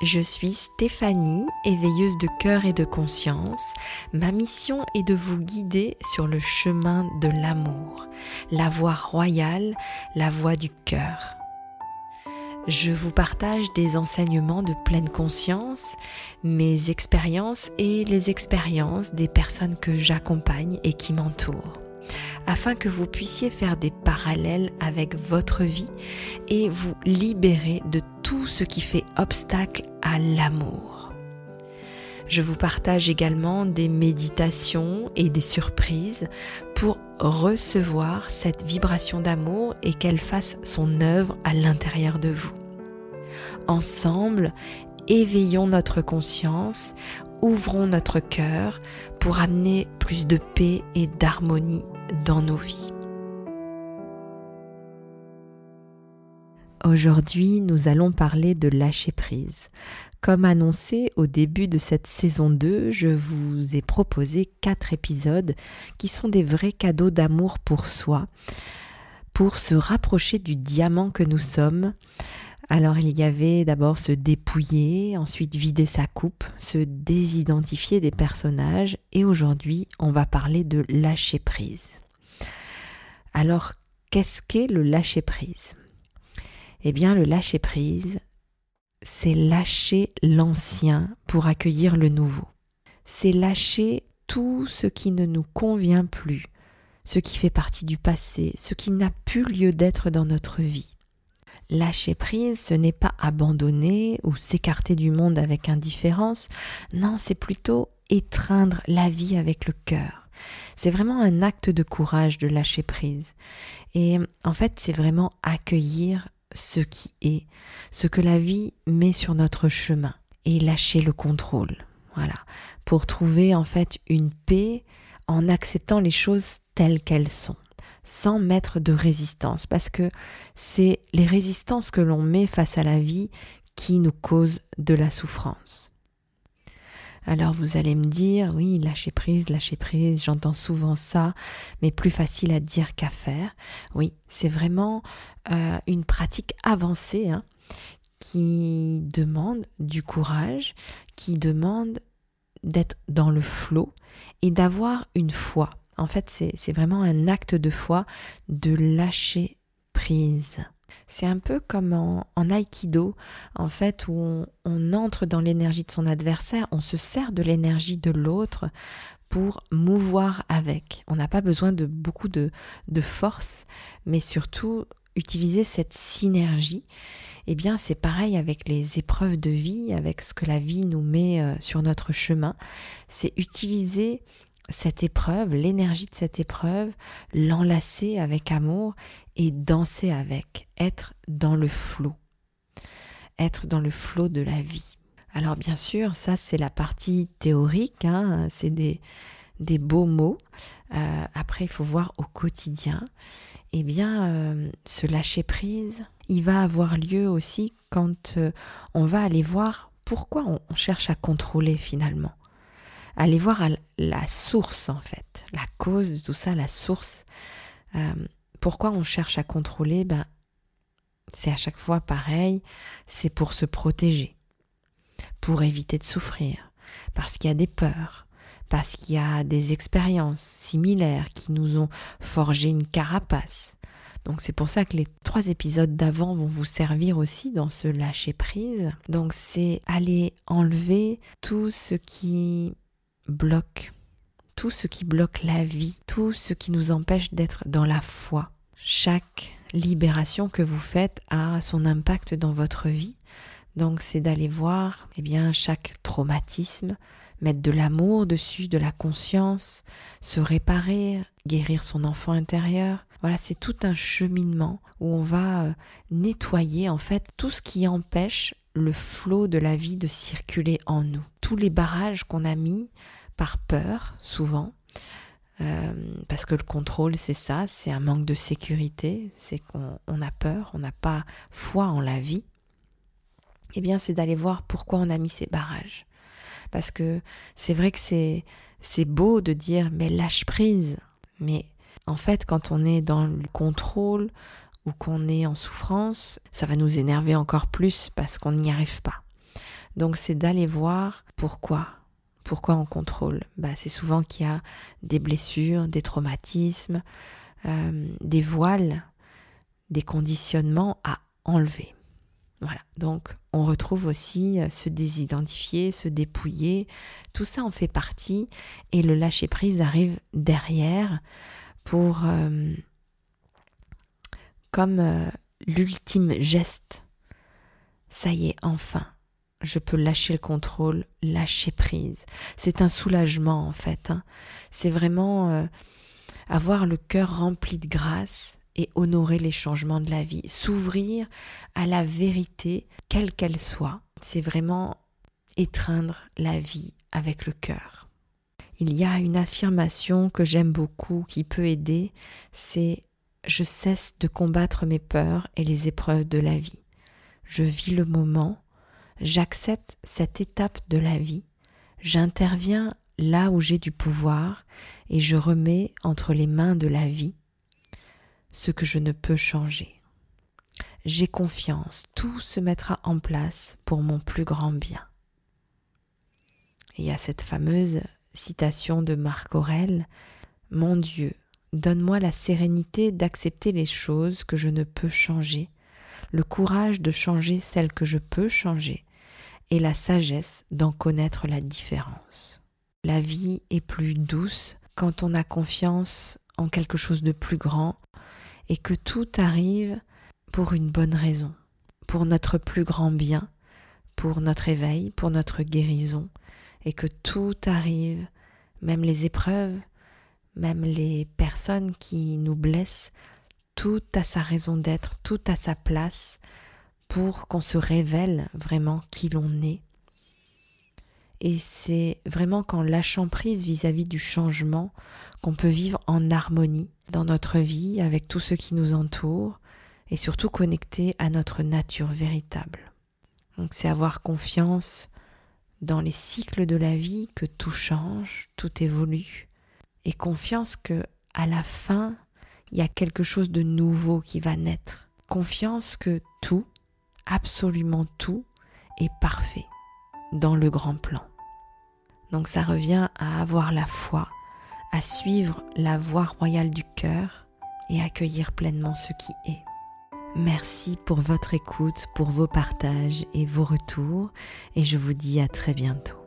Je suis Stéphanie, éveilleuse de cœur et de conscience. Ma mission est de vous guider sur le chemin de l'amour, la voie royale, la voie du cœur. Je vous partage des enseignements de pleine conscience, mes expériences et les expériences des personnes que j'accompagne et qui m'entourent afin que vous puissiez faire des parallèles avec votre vie et vous libérer de ce qui fait obstacle à l'amour. Je vous partage également des méditations et des surprises pour recevoir cette vibration d'amour et qu'elle fasse son œuvre à l'intérieur de vous. Ensemble, éveillons notre conscience, ouvrons notre cœur pour amener plus de paix et d'harmonie dans nos vies. Aujourd'hui, nous allons parler de lâcher prise. Comme annoncé au début de cette saison 2, je vous ai proposé quatre épisodes qui sont des vrais cadeaux d'amour pour soi, pour se rapprocher du diamant que nous sommes. Alors il y avait d'abord se dépouiller, ensuite vider sa coupe, se désidentifier des personnages et aujourd'hui on va parler de lâcher prise. Alors, qu'est-ce qu'est le lâcher-prise Eh bien, le lâcher-prise, c'est lâcher l'ancien pour accueillir le nouveau. C'est lâcher tout ce qui ne nous convient plus, ce qui fait partie du passé, ce qui n'a plus lieu d'être dans notre vie. Lâcher prise, ce n'est pas abandonner ou s'écarter du monde avec indifférence, non, c'est plutôt étreindre la vie avec le cœur. C'est vraiment un acte de courage de lâcher prise. Et en fait, c'est vraiment accueillir ce qui est, ce que la vie met sur notre chemin et lâcher le contrôle. Voilà, pour trouver en fait une paix en acceptant les choses telles qu'elles sont sans mettre de résistance parce que c'est les résistances que l'on met face à la vie qui nous causent de la souffrance. Alors vous allez me dire, oui, lâcher prise, lâcher prise, j'entends souvent ça, mais plus facile à dire qu'à faire. Oui, c'est vraiment euh, une pratique avancée hein, qui demande du courage, qui demande d'être dans le flot et d'avoir une foi. En fait, c'est vraiment un acte de foi de lâcher prise. C'est un peu comme en, en, aïkido, en fait, où on, on entre dans l'énergie de son adversaire, on se sert de l'énergie de l'autre pour mouvoir avec. On n'a pas besoin de beaucoup de, de force, mais surtout utiliser cette synergie. Eh bien, c'est pareil avec les épreuves de vie, avec ce que la vie nous met euh, sur notre chemin. C'est utiliser cette épreuve, l'énergie de cette épreuve, l'enlacer avec amour et danser avec, être dans le flot, être dans le flot de la vie. Alors bien sûr, ça c'est la partie théorique, hein, c'est des, des, beaux mots. Euh, après, il faut voir au quotidien. Eh bien, euh, ce lâcher prise, il va avoir lieu aussi quand euh, on va aller voir pourquoi on cherche à contrôler finalement aller voir la source en fait, la cause de tout ça, la source. Euh, pourquoi on cherche à contrôler? Ben, c'est à chaque fois pareil, c'est pour se protéger, pour éviter de souffrir, parce qu'il y a des peurs, parce qu'il y a des expériences similaires qui nous ont forgé une carapace. Donc c'est pour ça que les trois épisodes d'avant vont vous servir aussi dans ce lâcher prise. Donc c'est aller enlever tout ce qui bloque, tout ce qui bloque la vie, tout ce qui nous empêche d'être dans la foi. Chaque libération que vous faites a son impact dans votre vie. Donc c'est d'aller voir eh bien chaque traumatisme, mettre de l'amour dessus, de la conscience, se réparer, guérir son enfant intérieur. Voilà, c'est tout un cheminement où on va euh, nettoyer en fait tout ce qui empêche le flot de la vie de circuler en nous. Tous les barrages qu'on a mis par peur, souvent, euh, parce que le contrôle, c'est ça, c'est un manque de sécurité, c'est qu'on a peur, on n'a pas foi en la vie, eh bien, c'est d'aller voir pourquoi on a mis ces barrages. Parce que c'est vrai que c'est, c'est beau de dire, mais lâche prise. Mais en fait, quand on est dans le contrôle ou qu'on est en souffrance, ça va nous énerver encore plus parce qu'on n'y arrive pas. Donc c'est d'aller voir pourquoi. Pourquoi on contrôle bah, C'est souvent qu'il y a des blessures, des traumatismes, euh, des voiles, des conditionnements à enlever. Voilà, donc on retrouve aussi euh, se désidentifier, se dépouiller, tout ça en fait partie et le lâcher-prise arrive derrière pour euh, comme euh, l'ultime geste. Ça y est, enfin, je peux lâcher le contrôle, lâcher prise. C'est un soulagement en fait. Hein. C'est vraiment avoir le cœur rempli de grâce et honorer les changements de la vie, s'ouvrir à la vérité, quelle qu'elle soit. C'est vraiment étreindre la vie avec le cœur. Il y a une affirmation que j'aime beaucoup qui peut aider, c'est je cesse de combattre mes peurs et les épreuves de la vie. Je vis le moment, j'accepte cette étape de la vie, j'interviens là où j'ai du pouvoir et je remets entre les mains de la vie ce que je ne peux changer. J'ai confiance, tout se mettra en place pour mon plus grand bien. y a cette fameuse citation de Marc Aurèle Mon Dieu, donne-moi la sérénité d'accepter les choses que je ne peux changer, le courage de changer celles que je peux changer, et la sagesse d'en connaître la différence. La vie est plus douce quand on a confiance en quelque chose de plus grand et que tout arrive pour une bonne raison, pour notre plus grand bien, pour notre éveil, pour notre guérison, et que tout arrive, même les épreuves, même les personnes qui nous blessent, tout a sa raison d'être, tout a sa place pour qu'on se révèle vraiment qui l'on est. Et c'est vraiment qu'en lâchant prise vis-à-vis -vis du changement qu'on peut vivre en harmonie dans notre vie avec tout ce qui nous entoure et surtout connecté à notre nature véritable. Donc c'est avoir confiance dans les cycles de la vie que tout change, tout évolue et confiance que à la fin, il y a quelque chose de nouveau qui va naître. Confiance que tout, absolument tout est parfait dans le grand plan. Donc ça revient à avoir la foi à suivre la voie royale du cœur et accueillir pleinement ce qui est. Merci pour votre écoute, pour vos partages et vos retours, et je vous dis à très bientôt.